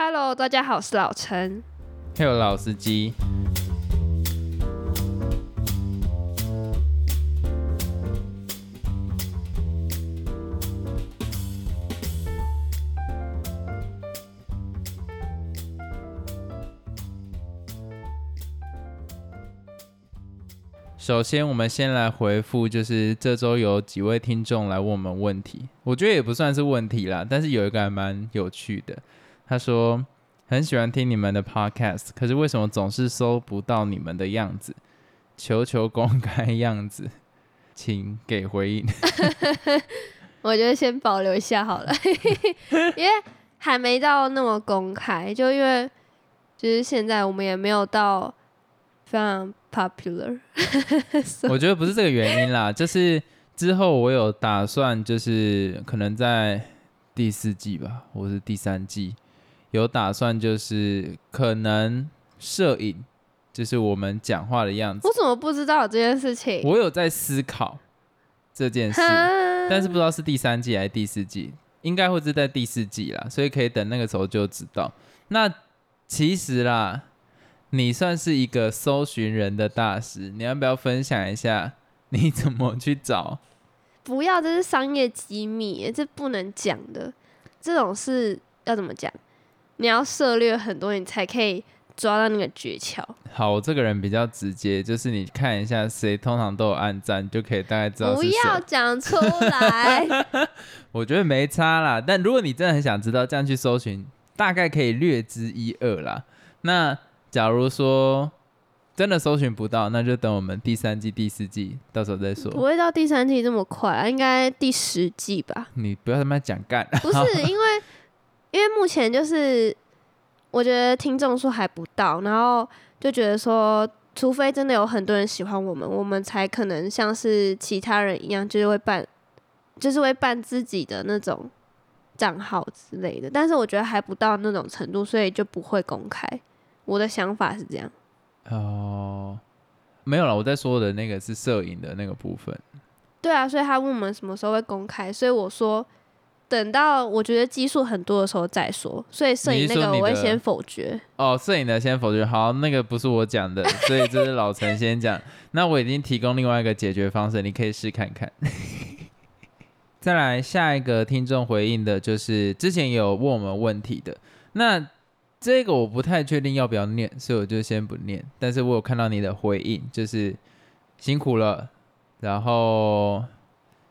Hello，大家好，我是老陈。还有老司机。首先，我们先来回复，就是这周有几位听众来问我们问题，我觉得也不算是问题啦，但是有一个还蛮有趣的。他说很喜欢听你们的 podcast，可是为什么总是搜不到你们的样子？求求公开样子，请给回应。我觉得先保留一下好了，因为还没到那么公开，就因为就是现在我们也没有到非常。popular，我觉得不是这个原因啦，就是之后我有打算，就是可能在第四季吧，或是第三季，有打算就是可能摄影，就是我们讲话的样子。我怎么不知道这件事情？我有在思考这件事，但是不知道是第三季还是第四季，应该会是在第四季啦，所以可以等那个时候就知道。那其实啦。你算是一个搜寻人的大师，你要不要分享一下你怎么去找？不要，这是商业机密，这不能讲的。这种事要怎么讲？你要涉猎很多，你才可以抓到那个诀窍。好，我这个人比较直接，就是你看一下谁通常都有暗赞，就可以大概知道。不要讲出来。我觉得没差啦，但如果你真的很想知道，这样去搜寻，大概可以略知一二啦。那。假如说真的搜寻不到，那就等我们第三季、第四季到时候再说。不会到第三季这么快啊，应该第十季吧。你不要他妈讲干。不是 因为，因为目前就是我觉得听众数还不到，然后就觉得说，除非真的有很多人喜欢我们，我们才可能像是其他人一样，就是会办，就是会办自己的那种账号之类的。但是我觉得还不到那种程度，所以就不会公开。我的想法是这样，哦，没有了。我在说的那个是摄影的那个部分。对啊，所以他问我们什么时候会公开，所以我说等到我觉得基数很多的时候再说。所以摄影那个我会先否决。哦，摄影的先否决。好，那个不是我讲的，所以这是老陈先讲。那我已经提供另外一个解决方式，你可以试看看。再来下一个听众回应的就是之前有问我们问题的那。这个我不太确定要不要念，所以我就先不念。但是我有看到你的回应，就是辛苦了。然后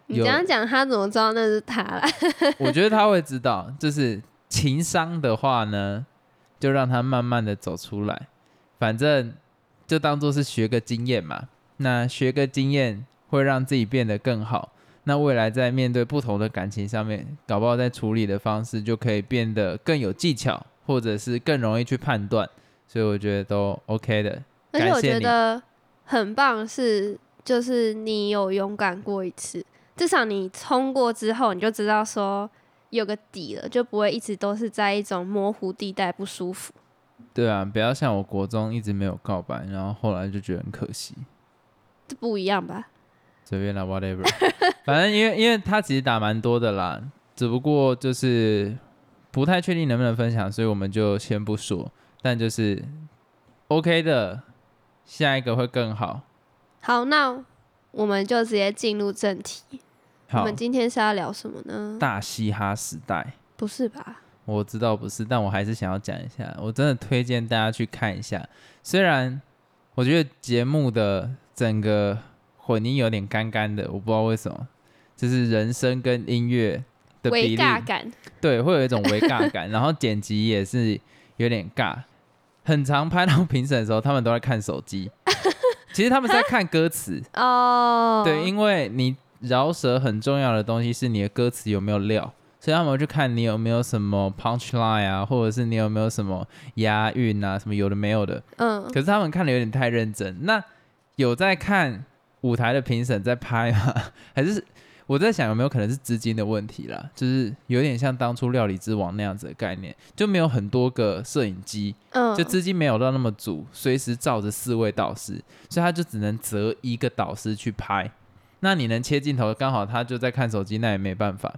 你这样讲，他怎么知道那是他了？我觉得他会知道，就是情商的话呢，就让他慢慢的走出来。反正就当做是学个经验嘛。那学个经验会让自己变得更好。那未来在面对不同的感情上面，搞不好在处理的方式就可以变得更有技巧。或者是更容易去判断，所以我觉得都 OK 的。而且我觉得很棒是，就是你有勇敢过一次，至少你冲过之后，你就知道说有个底了，就不会一直都是在一种模糊地带不舒服。对啊，不要像我国中一直没有告白，然后后来就觉得很可惜。这不一样吧？随便啦，whatever。反正因为因为他其实打蛮多的啦，只不过就是。不太确定能不能分享，所以我们就先不说。但就是 OK 的，下一个会更好。好，那我们就直接进入正题。我们今天是要聊什么呢？大嘻哈时代？不是吧？我知道不是，但我还是想要讲一下。我真的推荐大家去看一下。虽然我觉得节目的整个混音有点干干的，我不知道为什么，就是人声跟音乐。微尬感，对，会有一种微尬感，然后剪辑也是有点尬。很常拍到评审的时候，他们都在看手机，其实他们在看歌词哦。对，因为你饶舌很重要的东西是你的歌词有没有料，所以他们会去看你有没有什么 punch line 啊，或者是你有没有什么押韵啊，什么有的没有的。嗯。可是他们看的有点太认真。那有在看舞台的评审在拍吗？还是？我在想有没有可能是资金的问题啦，就是有点像当初料理之王那样子的概念，就没有很多个摄影机，嗯，就资金没有到那么足，随时照着四位导师，所以他就只能择一个导师去拍。那你能切镜头，刚好他就在看手机，那也没办法，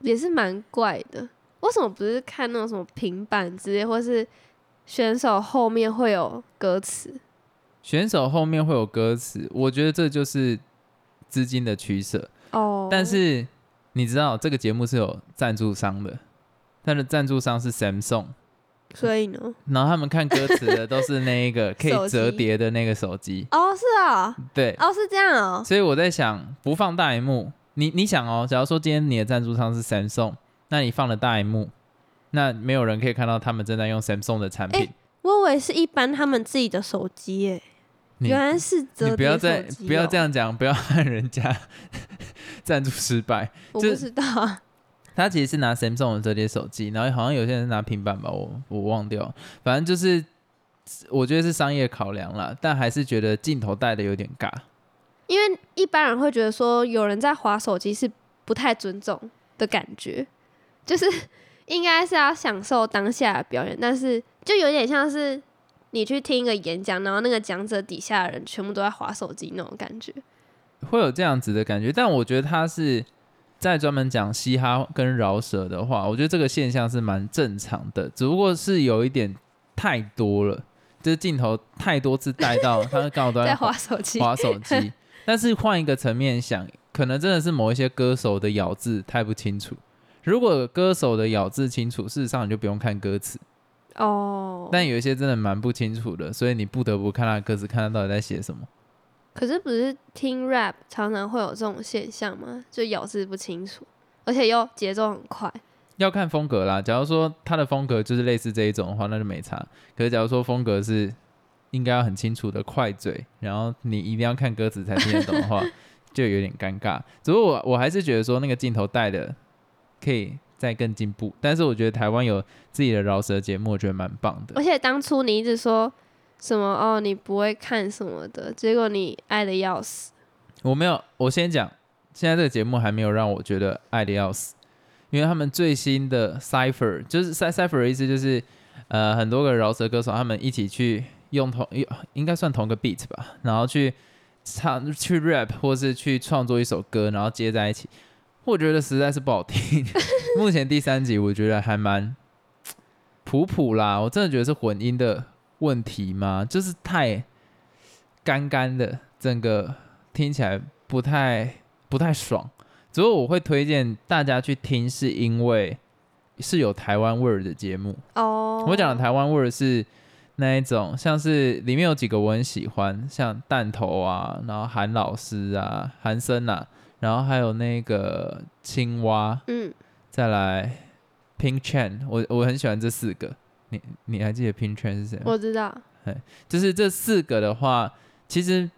也是蛮怪的。为什么不是看那种什么平板之类，或是选手后面会有歌词？选手后面会有歌词，我觉得这就是资金的取舍哦。但是你知道这个节目是有赞助商的，他的赞助商是 Samsung，所以呢，然后他们看歌词的都是那一个 可以折叠的那个手机哦，是啊，对，哦是这样哦。所以我在想，不放大荧幕，你你想哦，假如说今天你的赞助商是 Samsung。那你放了大荧幕，那没有人可以看到他们正在用 Samsung 的产品。我以为是一般他们自己的手机耶，原来是折你不要再不要这样讲，不要害人家 赞助失败。我不知道，他其实是拿 Samsung 的折叠手机，然后好像有些人拿平板吧，我我忘掉。反正就是我觉得是商业考量啦，但还是觉得镜头带的有点尬。因为一般人会觉得说，有人在划手机是不太尊重的感觉。就是应该是要享受当下的表演，但是就有点像是你去听一个演讲，然后那个讲者底下的人全部都在划手机那种感觉，会有这样子的感觉。但我觉得他是在专门讲嘻哈跟饶舌的话，我觉得这个现象是蛮正常的，只不过是有一点太多了，就是镜头太多次带到他刚好都在 划手机，划手机。但是换一个层面想，可能真的是某一些歌手的咬字太不清楚。如果歌手的咬字清楚，事实上你就不用看歌词哦。但有一些真的蛮不清楚的，所以你不得不看他的歌词，看他到底在写什么。可是不是听 rap 常常会有这种现象吗？就咬字不清楚，而且又节奏很快。要看风格啦。假如说他的风格就是类似这一种的话，那就没差。可是假如说风格是应该要很清楚的快嘴，然后你一定要看歌词才听得懂的话，就有点尴尬。只不过我我还是觉得说那个镜头带的。可以再更进步，但是我觉得台湾有自己的饶舌节目，我觉得蛮棒的。而且当初你一直说什么哦，你不会看什么的，结果你爱的要死。我没有，我先讲，现在这个节目还没有让我觉得爱的要死，因为他们最新的 Cipher 就是 Cipher 的意思就是呃很多个饶舌歌手他们一起去用同应该算同个 beat 吧，然后去唱去 rap 或是去创作一首歌，然后接在一起。我觉得实在是不好听。目前第三集我觉得还蛮普普啦，我真的觉得是混音的问题吗？就是太干干的，整个听起来不太不太爽。只不过我会推荐大家去听，是因为是有台湾味儿的节目哦。我讲的台湾味儿是那一种，像是里面有几个我很喜欢，像弹头啊，然后韩老师啊，韩森啊。然后还有那个青蛙，嗯，再来 Pink Chain，我我很喜欢这四个。你你还记得 Pink Chain 是谁？我知道。对，就是这四个的话，其实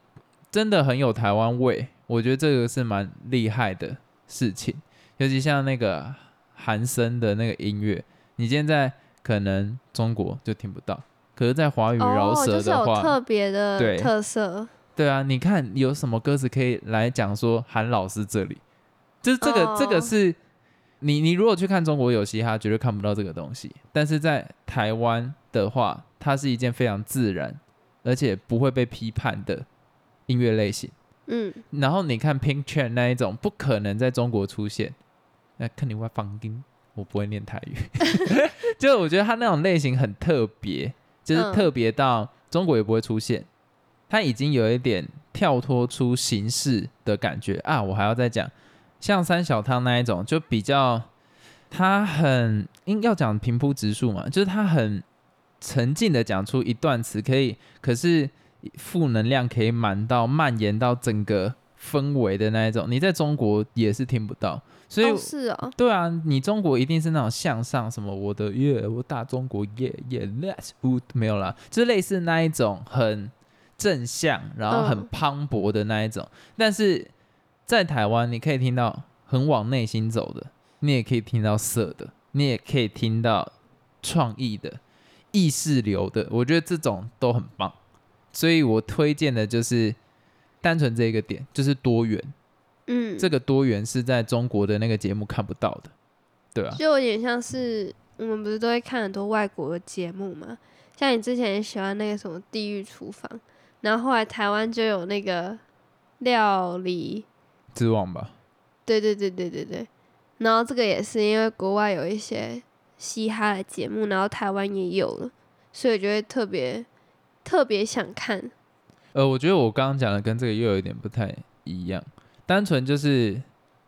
真的很有台湾味。我觉得这个是蛮厉害的事情，尤其像那个韩森的那个音乐，你现在可能中国就听不到，可是，在华语饶舌的话，特别的特色。对啊，你看有什么歌词可以来讲说韩老师这里，就是这个这个是你你如果去看中国有嘻哈，绝对看不到这个东西。但是在台湾的话，它是一件非常自然而且不会被批判的音乐类型。嗯，然后你看 Pink Chain 那一种，不可能在中国出现。那看你会放音，我不会念台语。就我觉得他那种类型很特别，就是特别到中国也不会出现。他已经有一点跳脱出形式的感觉啊！我还要再讲，像三小汤那一种，就比较他很应要讲平铺直述嘛，就是他很沉静的讲出一段词，可以，可是负能量可以满到蔓延到整个氛围的那一种，你在中国也是听不到，所以是啊，对啊，你中国一定是那种向上什么我的耶，我大中国耶耶，Let's 不没有啦，就是类似那一种很。正向，然后很磅礴的那一种，但是在台湾，你可以听到很往内心走的，你也可以听到色的，你也可以听到创意的、意识流的，我觉得这种都很棒。所以我推荐的就是单纯这一个点，就是多元。嗯，这个多元是在中国的那个节目看不到的，对吧？就有点像是我们不是都会看很多外国的节目吗？像你之前也喜欢那个什么《地狱厨房》。然后后来台湾就有那个料理之王吧？对对对对对对。然后这个也是因为国外有一些嘻哈的节目，然后台湾也有了，所以我就会特别特别想看。呃，我觉得我刚刚讲的跟这个又有一点不太一样，单纯就是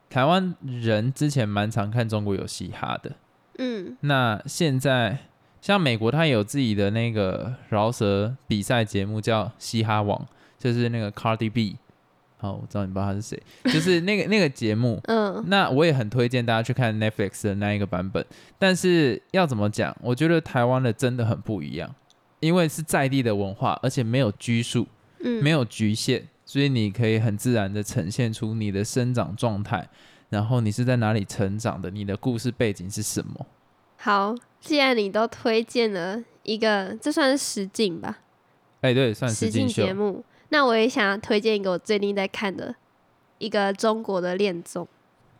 台湾人之前蛮常看中国有嘻哈的，嗯，那现在像美国，它有自己的那个饶舌比赛节目叫嘻哈王，就是那个 Cardi B。好，我知道你不知道他是谁，就是那个 那个节目，嗯，那我也很推荐大家去看 Netflix 的那一个版本。但是要怎么讲？我觉得台湾的真的很不一样，因为是在地的文化，而且没有拘束，嗯，没有局限，所以你可以很自然的呈现出你的生长状态，然后你是在哪里成长的，你的故事背景是什么。好，既然你都推荐了一个，这算是实景吧？哎，对，算实景节目。那我也想要推荐一个我最近在看的一个中国的恋综，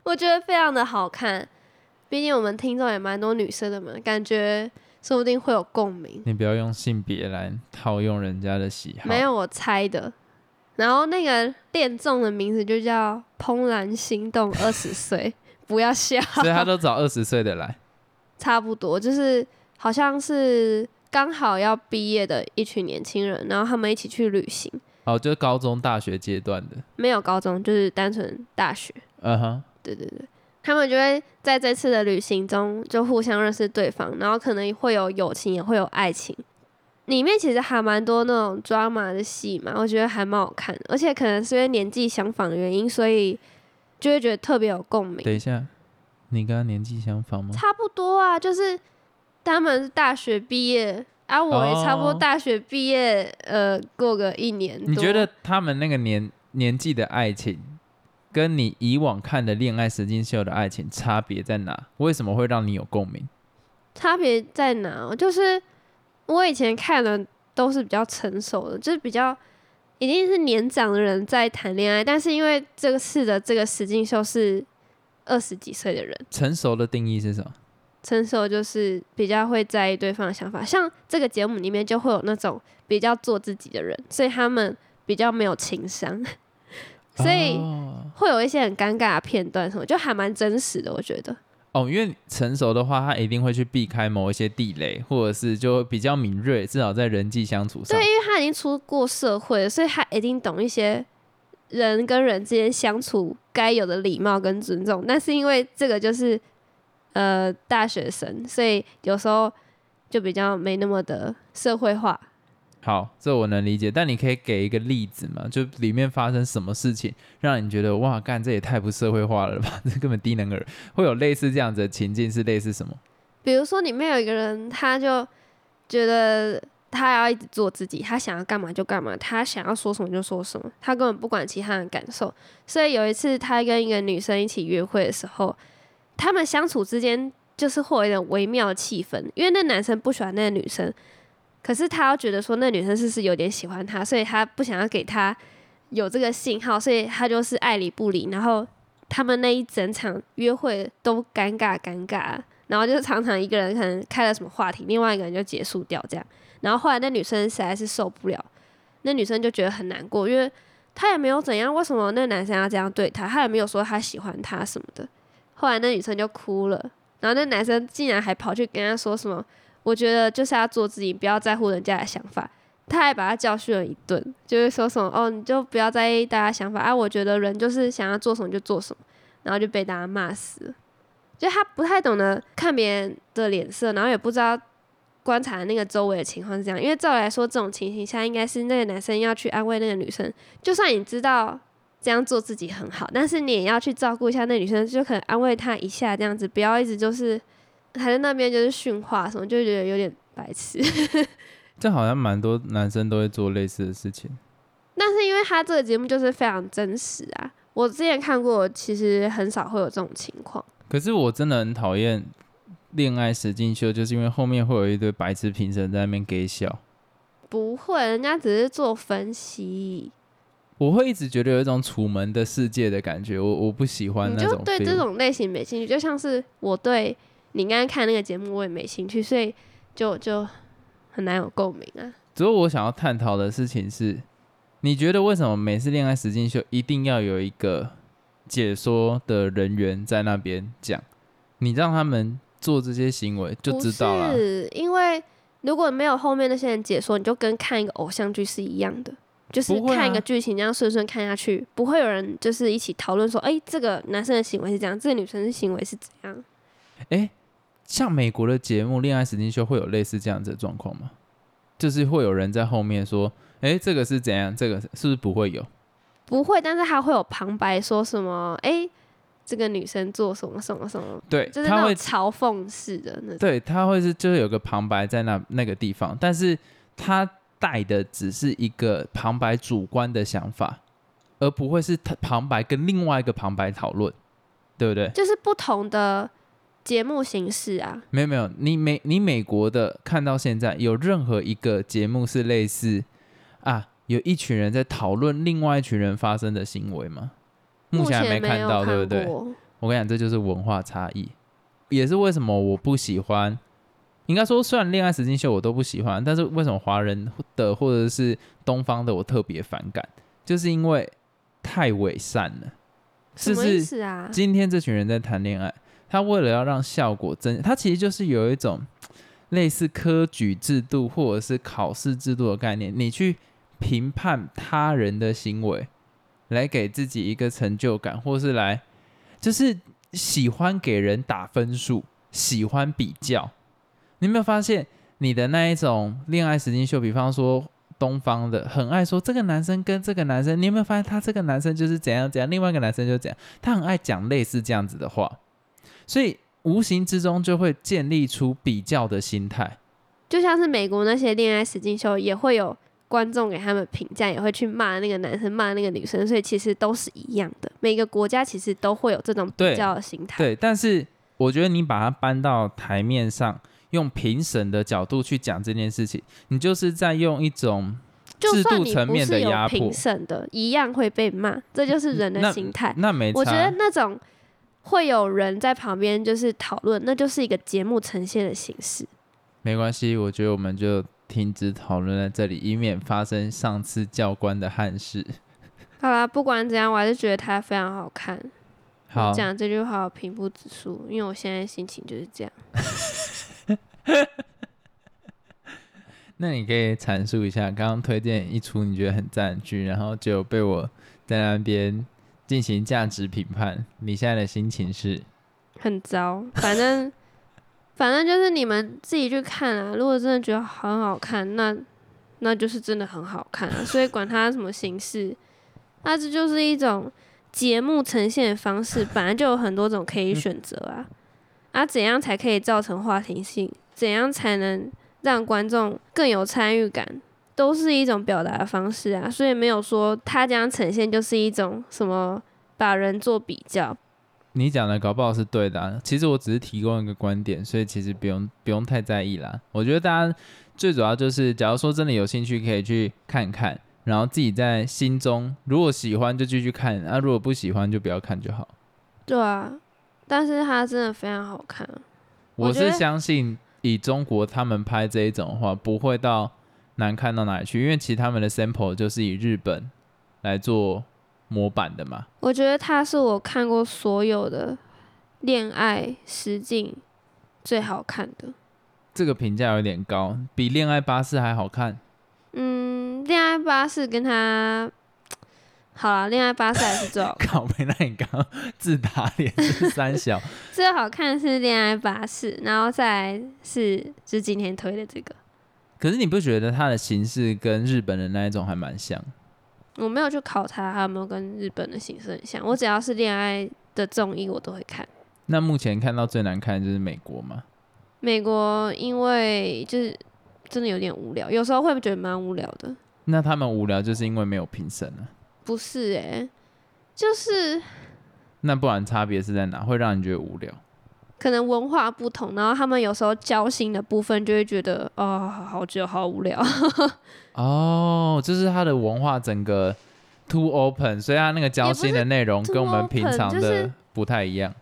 我觉得非常的好看。毕竟我们听众也蛮多女生的嘛，感觉说不定会有共鸣。你不要用性别来套用人家的喜好。没有，我猜的。然后那个恋综的名字就叫《怦然心动二十岁》，不要笑。所以他都找二十岁的来。差不多，就是好像是刚好要毕业的一群年轻人，然后他们一起去旅行。哦，就是高中、大学阶段的，没有高中，就是单纯大学。嗯哼，对对对，他们就会在这次的旅行中就互相认识对方，然后可能会有友情，也会有爱情。里面其实还蛮多那种抓马的戏嘛，我觉得还蛮好看的。而且可能是因为年纪相仿的原因，所以就会觉得特别有共鸣。等一下，你跟他年纪相仿吗？差不多啊，就是他们大学毕业。啊，我也差不多大学毕业，呃，过个一年。你觉得他们那个年年纪的爱情，跟你以往看的恋爱实境秀的爱情差别在哪？为什么会让你有共鸣？差别在哪？就是我以前看的都是比较成熟的，就是比较一定是年长的人在谈恋爱，但是因为这个次的这个实境秀是二十几岁的人，成熟的定义是什么？成熟就是比较会在意对方的想法，像这个节目里面就会有那种比较做自己的人，所以他们比较没有情商，所以会有一些很尴尬的片段，什么就还蛮真实的，我觉得。哦，因为成熟的话，他一定会去避开某一些地雷，或者是就比较敏锐，至少在人际相处上。对，因为他已经出过社会，所以他一定懂一些人跟人之间相处该有的礼貌跟尊重。但是因为这个就是。呃，大学生，所以有时候就比较没那么的社会化。好，这我能理解，但你可以给一个例子吗？就里面发生什么事情，让你觉得哇，干这也太不社会化了吧？这根本低能儿。会有类似这样子的情境，是类似什么？比如说里面有一个人，他就觉得他要一直做自己，他想要干嘛就干嘛，他想要说什么就说什么，他根本不管其他人感受。所以有一次，他跟一个女生一起约会的时候。他们相处之间就是会有一点微妙的气氛，因为那男生不喜欢那个女生，可是他又觉得说那女生是不是有点喜欢他，所以他不想要给他有这个信号，所以他就是爱理不理。然后他们那一整场约会都尴尬尴尬，然后就是常常一个人可能开了什么话题，另外一个人就结束掉这样。然后后来那女生实在是受不了，那女生就觉得很难过，因为他也没有怎样，为什么那男生要这样对他？他也没有说他喜欢他什么的。后来那女生就哭了，然后那男生竟然还跑去跟她说什么：“我觉得就是要做自己，不要在乎人家的想法。”他还把他教训了一顿，就是说什么：“哦，你就不要在意大家想法啊！我觉得人就是想要做什么就做什么。”然后就被大家骂死。就他不太懂得看别人的脸色，然后也不知道观察那个周围的情况是这样。因为照来说，这种情形下应该是那个男生要去安慰那个女生，就算你知道。这样做自己很好，但是你也要去照顾一下那女生，就可能安慰她一下，这样子不要一直就是还在那边就是训话什么，就觉得有点白痴。这好像蛮多男生都会做类似的事情。但是因为他这个节目就是非常真实啊，我之前看过，其实很少会有这种情况。可是我真的很讨厌恋爱实境秀，就是因为后面会有一堆白痴评审在那边给笑。不会，人家只是做分析。我会一直觉得有一种楚门的世界的感觉，我我不喜欢那种。你就对这种类型没兴趣，就像是我对你刚刚看那个节目我也没兴趣，所以就就很难有共鸣啊。只有我想要探讨的事情是，你觉得为什么每次恋爱实境秀一定要有一个解说的人员在那边讲？你让他们做这些行为，就知道了。是因为如果没有后面那些人解说，你就跟看一个偶像剧是一样的，就是看一个剧情这样顺顺看下去，不会有人就是一起讨论说，哎，这个男生的行为是这样，这个女生的行为是怎样？哎，像美国的节目《恋爱实境秀》会有类似这样子的状况吗？就是会有人在后面说，哎，这个是怎样？这个是不是不会有？不会，但是他会有旁白说什么？哎。这个女生做什么什么什么？对，就是那种嘲讽式的那种。对，他会是就是有个旁白在那那个地方，但是他带的只是一个旁白主观的想法，而不会是他旁白跟另外一个旁白讨论，对不对？就是不同的节目形式啊。没有没有，你美你美国的看到现在有任何一个节目是类似啊，有一群人在讨论另外一群人发生的行为吗？目前还没看到，对不对？我跟你讲，这就是文化差异，也是为什么我不喜欢。应该说，虽然恋爱实境秀我都不喜欢，但是为什么华人的或者是东方的我特别反感？就是因为太伪善了。什么意思啊？今天这群人在谈恋爱，他为了要让效果真，他其实就是有一种类似科举制度或者是考试制度的概念，你去评判他人的行为。来给自己一个成就感，或是来，就是喜欢给人打分数，喜欢比较。你有没有发现，你的那一种恋爱实境秀，比方说东方的，很爱说这个男生跟这个男生，你有没有发现他这个男生就是怎样怎样，另外一个男生就怎样，他很爱讲类似这样子的话，所以无形之中就会建立出比较的心态。就像是美国那些恋爱实境秀也会有。观众给他们评价也会去骂那个男生，骂那个女生，所以其实都是一样的。每个国家其实都会有这种比较的心态。对，但是我觉得你把它搬到台面上，用评审的角度去讲这件事情，你就是在用一种制度层面的压迫。评审的一样会被骂，这就是人的心态。那没，我觉得那种会有人在旁边就是讨论，那就是一个节目呈现的形式。没关系，我觉得我们就。停止讨论在这里，以免发生上次教官的憾事。好啦，不管怎样，我还是觉得他非常好看。好，讲这句话平铺指数，因为我现在心情就是这样。那你可以阐述一下，刚刚推荐一出你觉得很赞剧，然后就被我在那边进行价值评判，你现在的心情是？很糟，反正。反正就是你们自己去看啊！如果真的觉得很好看，那那就是真的很好看啊！所以管它什么形式，那这就是一种节目呈现的方式，本来就有很多种可以选择啊！啊，怎样才可以造成话题性？怎样才能让观众更有参与感？都是一种表达的方式啊！所以没有说他这样呈现就是一种什么把人做比较。你讲的搞不好是对的，其实我只是提供一个观点，所以其实不用不用太在意啦。我觉得大家最主要就是，假如说真的有兴趣，可以去看看，然后自己在心中如果喜欢就继续看，啊，如果不喜欢就不要看就好。对啊，但是它真的非常好看。我是相信以中国他们拍这一种的话，不会到难看到哪里去，因为其实他们的 sample 就是以日本来做。模板的嘛，我觉得他是我看过所有的恋爱实境最好看的。这个评价有点高，比恋爱巴士还好看。嗯，恋爱巴士跟他好了，恋爱巴士还是最好。靠，没那你刚刚自打脸是三小。最好看是恋爱巴士，然后再是就是今天推的这个。可是你不觉得它的形式跟日本的那一种还蛮像？我没有去考察它有没有跟日本的形式很像。我只要是恋爱的综艺，我都会看。那目前看到最难看的就是美国吗？美国因为就是真的有点无聊，有时候会觉得蛮无聊的。那他们无聊就是因为没有评审啊？不是哎，就是那不然差别是在哪？会让你觉得无聊？可能文化不同，然后他们有时候交心的部分就会觉得哦，好久好无聊。哦，就是他的文化整个 too open，所以他那个交心的内容跟我们平常的不太一样。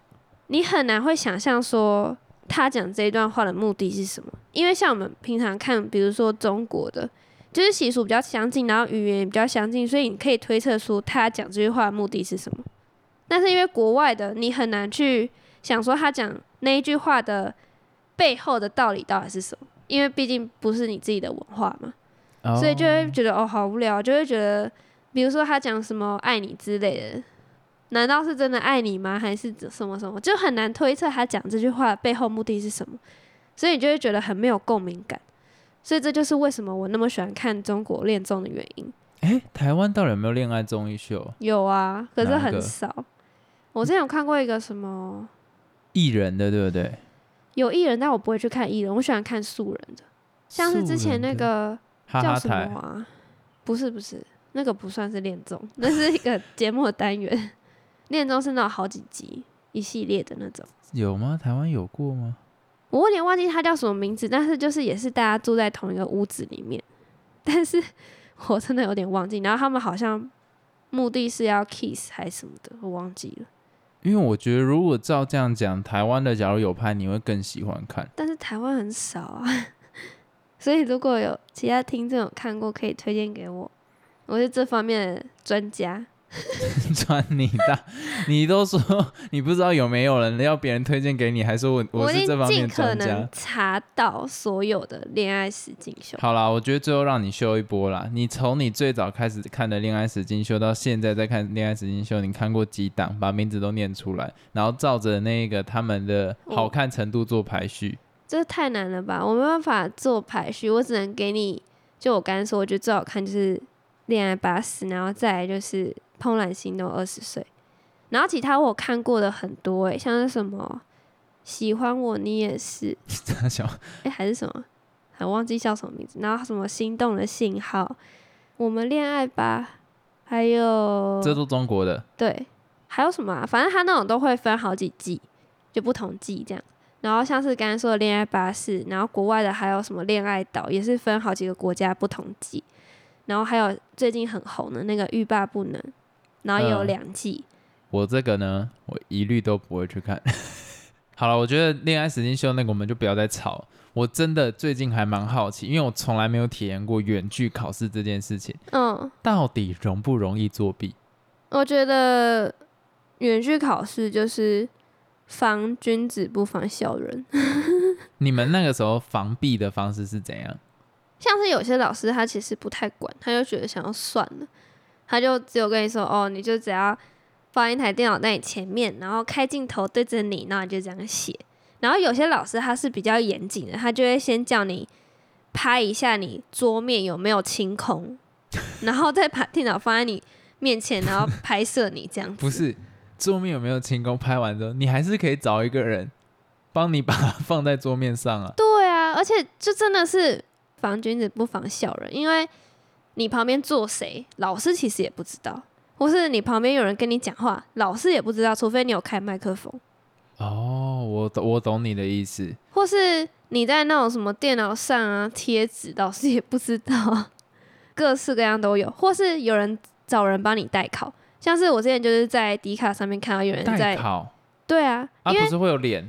你很难会想象说他讲这一段话的目的是什么，因为像我们平常看，比如说中国的，就是习俗比较相近，然后语言也比较相近，所以你可以推测出他讲这句话的目的是什么。但是因为国外的，你很难去想说他讲。那一句话的背后的道理到底是什么？因为毕竟不是你自己的文化嘛，所以就会觉得哦好无聊，就会觉得，比如说他讲什么爱你之类的，难道是真的爱你吗？还是什么什么？就很难推测他讲这句话背后目的是什么，所以你就会觉得很没有共鸣感。所以这就是为什么我那么喜欢看中国恋综的原因。哎，台湾到底有没有恋爱综艺秀？有啊，可是很少。我之前有看过一个什么艺人的，对不对？有艺人，但我不会去看艺人，我喜欢看素人的，像是之前那个叫什么啊？不是不是，那个不算是恋综，那是一个节目的单元。恋综是那种好几集一系列的那种。有吗？台湾有过吗？我有点忘记他叫什么名字，但是就是也是大家住在同一个屋子里面，但是 我真的有点忘记。然后他们好像目的是要 kiss 还是什么的，我忘记了。因为我觉得，如果照这样讲，台湾的假如有拍，你会更喜欢看。但是台湾很少啊，所以如果有其他听众有看过，可以推荐给我，我是这方面的专家。穿你大，你都说你不知道有没有人要别人推荐给你，还说我我是这方面专家。查到所有的恋爱史进修。好啦，我觉得最后让你秀一波啦。你从你最早开始看的恋爱史进修到现在在看恋爱史进修，你看过几档？把名字都念出来，然后照着那个他们的好看程度做排序。这太难了吧？我没办法做排序，我只能给你。就我刚才说，我觉得最好看就是恋爱巴士，然后再来就是。怦然心动二十岁，然后其他我看过的很多诶，像是什么喜欢我你也是，哎 还是什么，还忘记叫什么名字。然后什么心动的信号，我们恋爱吧，还有这都中国的，对，还有什么啊？反正他那种都会分好几季，就不同季这样。然后像是刚刚说的恋爱巴士，然后国外的还有什么恋爱岛，也是分好几个国家不同季。然后还有最近很红的那个欲罢不能。然后有两季，我这个呢，我一律都不会去看。好了，我觉得恋爱时间秀那个我们就不要再吵。我真的最近还蛮好奇，因为我从来没有体验过远距考试这件事情。嗯，到底容不容易作弊？我觉得远距考试就是防君子不防小人。你们那个时候防弊的方式是怎样？像是有些老师他其实不太管，他就觉得想要算了。他就只有跟你说哦，你就只要放一台电脑在你前面，然后开镜头对着你，然后你就这样写。然后有些老师他是比较严谨的，他就会先叫你拍一下你桌面有没有清空，然后再把电脑放在你面前，然后拍摄你这样 子。不是桌面有没有清空，拍完之后你还是可以找一个人帮你把它 放在桌面上啊。对啊，而且就真的是防君子不防小人，因为。你旁边坐谁，老师其实也不知道；或是你旁边有人跟你讲话，老师也不知道，除非你有开麦克风。哦，我懂，我懂你的意思。或是你在那种什么电脑上啊贴纸，老师也不知道，各式各样都有。或是有人找人帮你代考，像是我之前就是在迪卡上面看到有人在考，对啊，啊不是会有脸，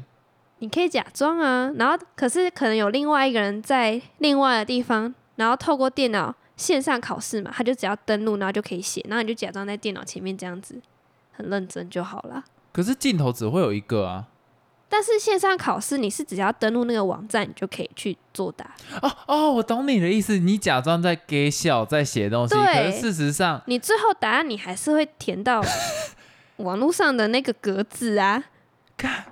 你可以假装啊，然后可是可能有另外一个人在另外的地方，然后透过电脑。线上考试嘛，他就只要登录，然后就可以写，然后你就假装在电脑前面这样子，很认真就好了。可是镜头只会有一个啊。但是线上考试，你是只要登录那个网站，你就可以去作答。哦哦，我懂你的意思，你假装在给笑，在写东西，可是事实上，你最后答案你还是会填到网络上的那个格子啊。看，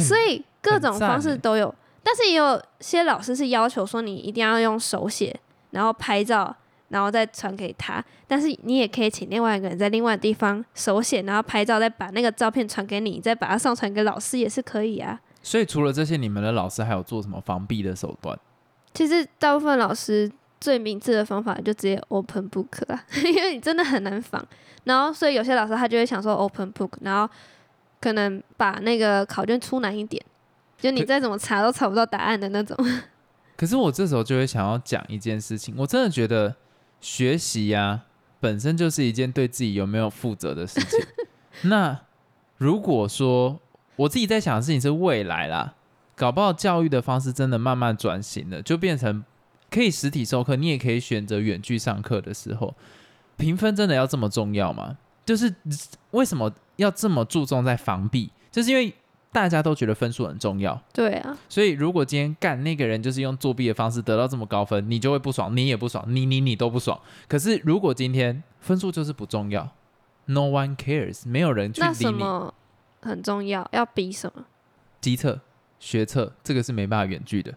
所以各种方式都有，但是也有些老师是要求说你一定要用手写。然后拍照，然后再传给他。但是你也可以请另外一个人在另外地方手写，然后拍照，再把那个照片传给你，再把它上传给老师也是可以啊。所以除了这些，你们的老师还有做什么防避的手段？其实大部分老师最明智的方法就直接 open book 啊，因为你真的很难防。然后所以有些老师他就会想说 open book，然后可能把那个考卷出难一点，就你再怎么查都查不到答案的那种。可是我这时候就会想要讲一件事情，我真的觉得学习呀本身就是一件对自己有没有负责的事情。那如果说我自己在想的事情是未来啦，搞不好教育的方式真的慢慢转型了，就变成可以实体授课，你也可以选择远距上课的时候，评分真的要这么重要吗？就是为什么要这么注重在防弊？就是因为大家都觉得分数很重要。对啊，所以如果今天干那个人就是用作弊的方式得到这么高分，你就会不爽，你也不爽，你你你都不爽。可是如果今天分数就是不重要，No one cares，没有人去理你。那什么很重要？要比什么？机测、学测，这个是没办法远距的，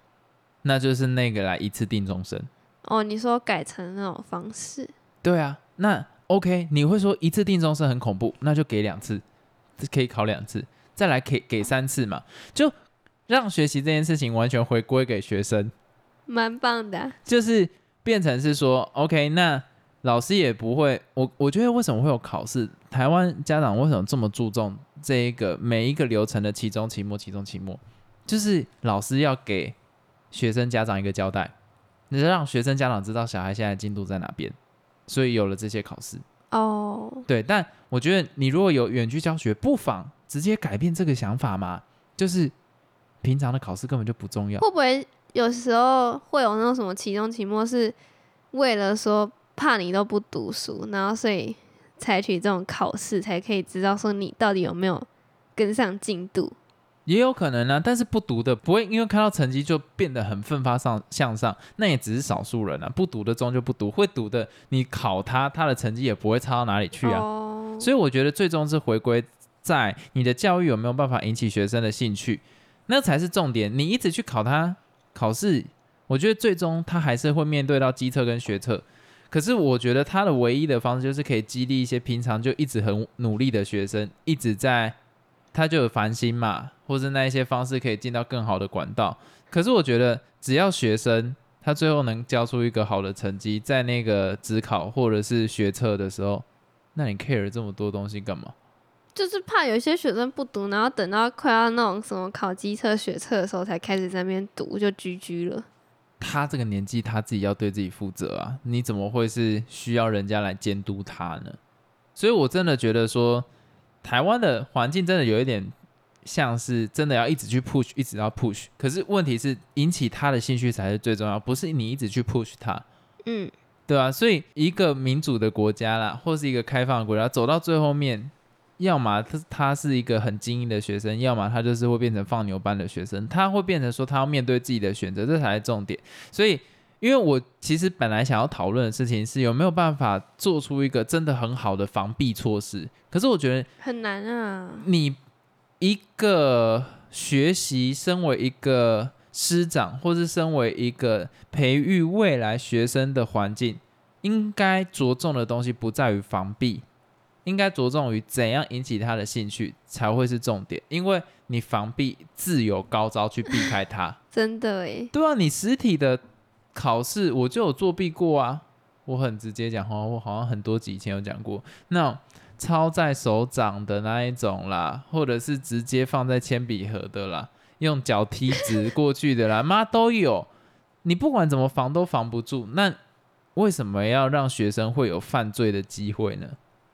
那就是那个来一次定终身。哦，你说改成那种方式？对啊，那 OK，你会说一次定终身很恐怖，那就给两次，可以考两次，再来给给三次嘛，就让学习这件事情完全回归给学生，蛮棒的。就是变成是说 OK，那老师也不会，我我觉得为什么会有考试？台湾家长为什么这么注重这一个每一个流程的期中、期末、期中、期末？就是老师要给学生家长一个交代。你让学生家长知道小孩现在进度在哪边，所以有了这些考试哦。对，但我觉得你如果有远距教学，不妨直接改变这个想法嘛。就是平常的考试根本就不重要。会不会有时候会有那种什么期中、期末是为了说怕你都不读书，然后所以采取这种考试，才可以知道说你到底有没有跟上进度？也有可能呢，但是不读的不会因为看到成绩就变得很奋发上向上，那也只是少数人啊。不读的终究不读，会读的你考他，他的成绩也不会差到哪里去啊。所以我觉得最终是回归在你的教育有没有办法引起学生的兴趣，那才是重点。你一直去考他考试，我觉得最终他还是会面对到机测跟学测。可是我觉得他的唯一的方式就是可以激励一些平常就一直很努力的学生，一直在。他就有烦心嘛，或是那一些方式可以进到更好的管道。可是我觉得，只要学生他最后能交出一个好的成绩，在那个职考或者是学测的时候，那你 care 这么多东西干嘛？就是怕有些学生不读，然后等到快要那种什么考机测、学测的时候才开始在那边读，就居居了。他这个年纪，他自己要对自己负责啊！你怎么会是需要人家来监督他呢？所以我真的觉得说。台湾的环境真的有一点像是真的要一直去 push，一直要 push。可是问题是引起他的兴趣才是最重要，不是你一直去 push 他。嗯，对啊。所以一个民主的国家啦，或是一个开放的国家，走到最后面，要么他他是一个很精英的学生，要么他就是会变成放牛班的学生。他会变成说他要面对自己的选择，这才是重点。所以。因为我其实本来想要讨论的事情是有没有办法做出一个真的很好的防避措施，可是我觉得很难啊。你一个学习，身为一个师长，或是身为一个培育未来学生的环境，应该着重的东西不在于防避，应该着重于怎样引起他的兴趣才会是重点。因为你防避自有高招去避开他，真的诶。对啊，你实体的。考试我就有作弊过啊，我很直接讲话，我好像很多集以前有讲过，那抄在手掌的那一种啦，或者是直接放在铅笔盒的啦，用脚踢直过去的啦，妈都有。你不管怎么防都防不住，那为什么要让学生会有犯罪的机会呢？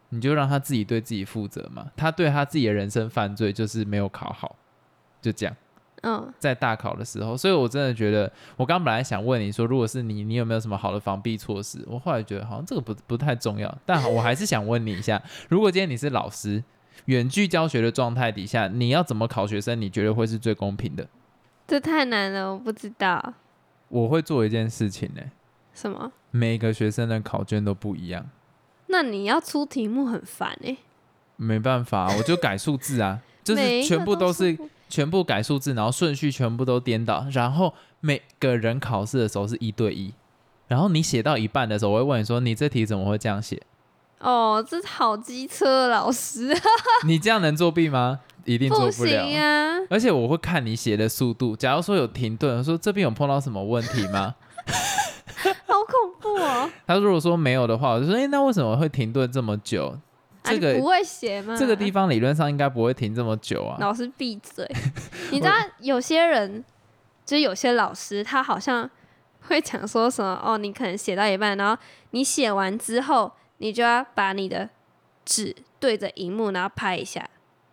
你就让他自己对自己负责嘛，他对他自己的人生犯罪就是没有考好，就这样。嗯，在大考的时候，所以我真的觉得，我刚本来想问你说，如果是你，你有没有什么好的防避措施？我后来觉得好像这个不不太重要，但我还是想问你一下，如果今天你是老师，远距教学的状态底下，你要怎么考学生？你觉得会是最公平的？这太难了，我不知道。我会做一件事情呢。什么？每个学生的考卷都不一样。那你要出题目很烦哎。没办法，我就改数字啊，就是全部都是。全部改数字，然后顺序全部都颠倒，然后每个人考试的时候是一对一，然后你写到一半的时候，我会问你说：“你这题怎么会这样写？”哦，这好机车老师，你这样能作弊吗？一定做不了啊！而且我会看你写的速度，假如说有停顿，说这边有碰到什么问题吗？好恐怖哦！他如果说没有的话，我就说：“哎，那为什么会停顿这么久？”这个不会写吗？这个地方理论上应该不会停这么久啊！老师闭嘴！你知道有些人，就是有些老师，他好像会讲说什么哦，你可能写到一半，然后你写完之后，你就要把你的纸对着荧幕，然后拍一下，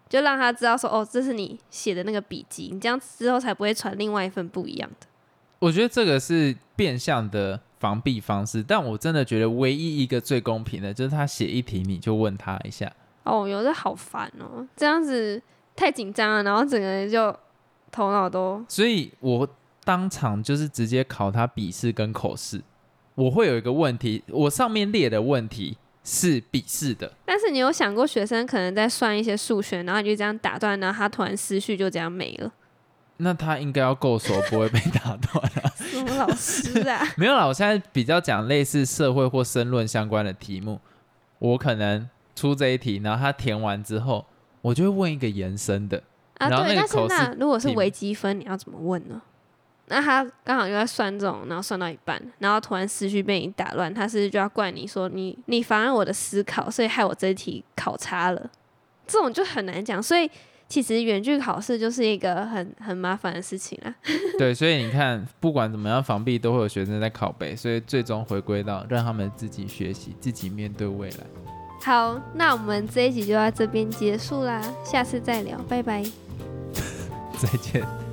就让他知道说哦，这是你写的那个笔记，你这样之后才不会传另外一份不一样的。我觉得这个是变相的。防避方式，但我真的觉得唯一一个最公平的，就是他写一题你就问他一下。哦，有的好烦哦，这样子太紧张了，然后整个人就头脑都……所以我当场就是直接考他笔试跟口试。我会有一个问题，我上面列的问题是笔试的，但是你有想过学生可能在算一些数学，然后你就这样打断，然后他突然思绪就这样没了？那他应该要够熟，不会被打断啊？什么老师啊？没有啦，我现在比较讲类似社会或申论相关的题目，我可能出这一题，然后他填完之后，我就会问一个延伸的。啊，对，但是那如果是微积分，你要怎么问呢？那他刚好就在算这种，然后算到一半，然后突然思绪被你打乱，他是就要怪你说你你妨碍我的思考，所以害我这一题考差了。这种就很难讲，所以。其实远距考试就是一个很很麻烦的事情啊。对，所以你看，不管怎么样防避，都会有学生在拷贝，所以最终回归到让他们自己学习，自己面对未来。好，那我们这一集就到这边结束啦，下次再聊，拜拜。再见。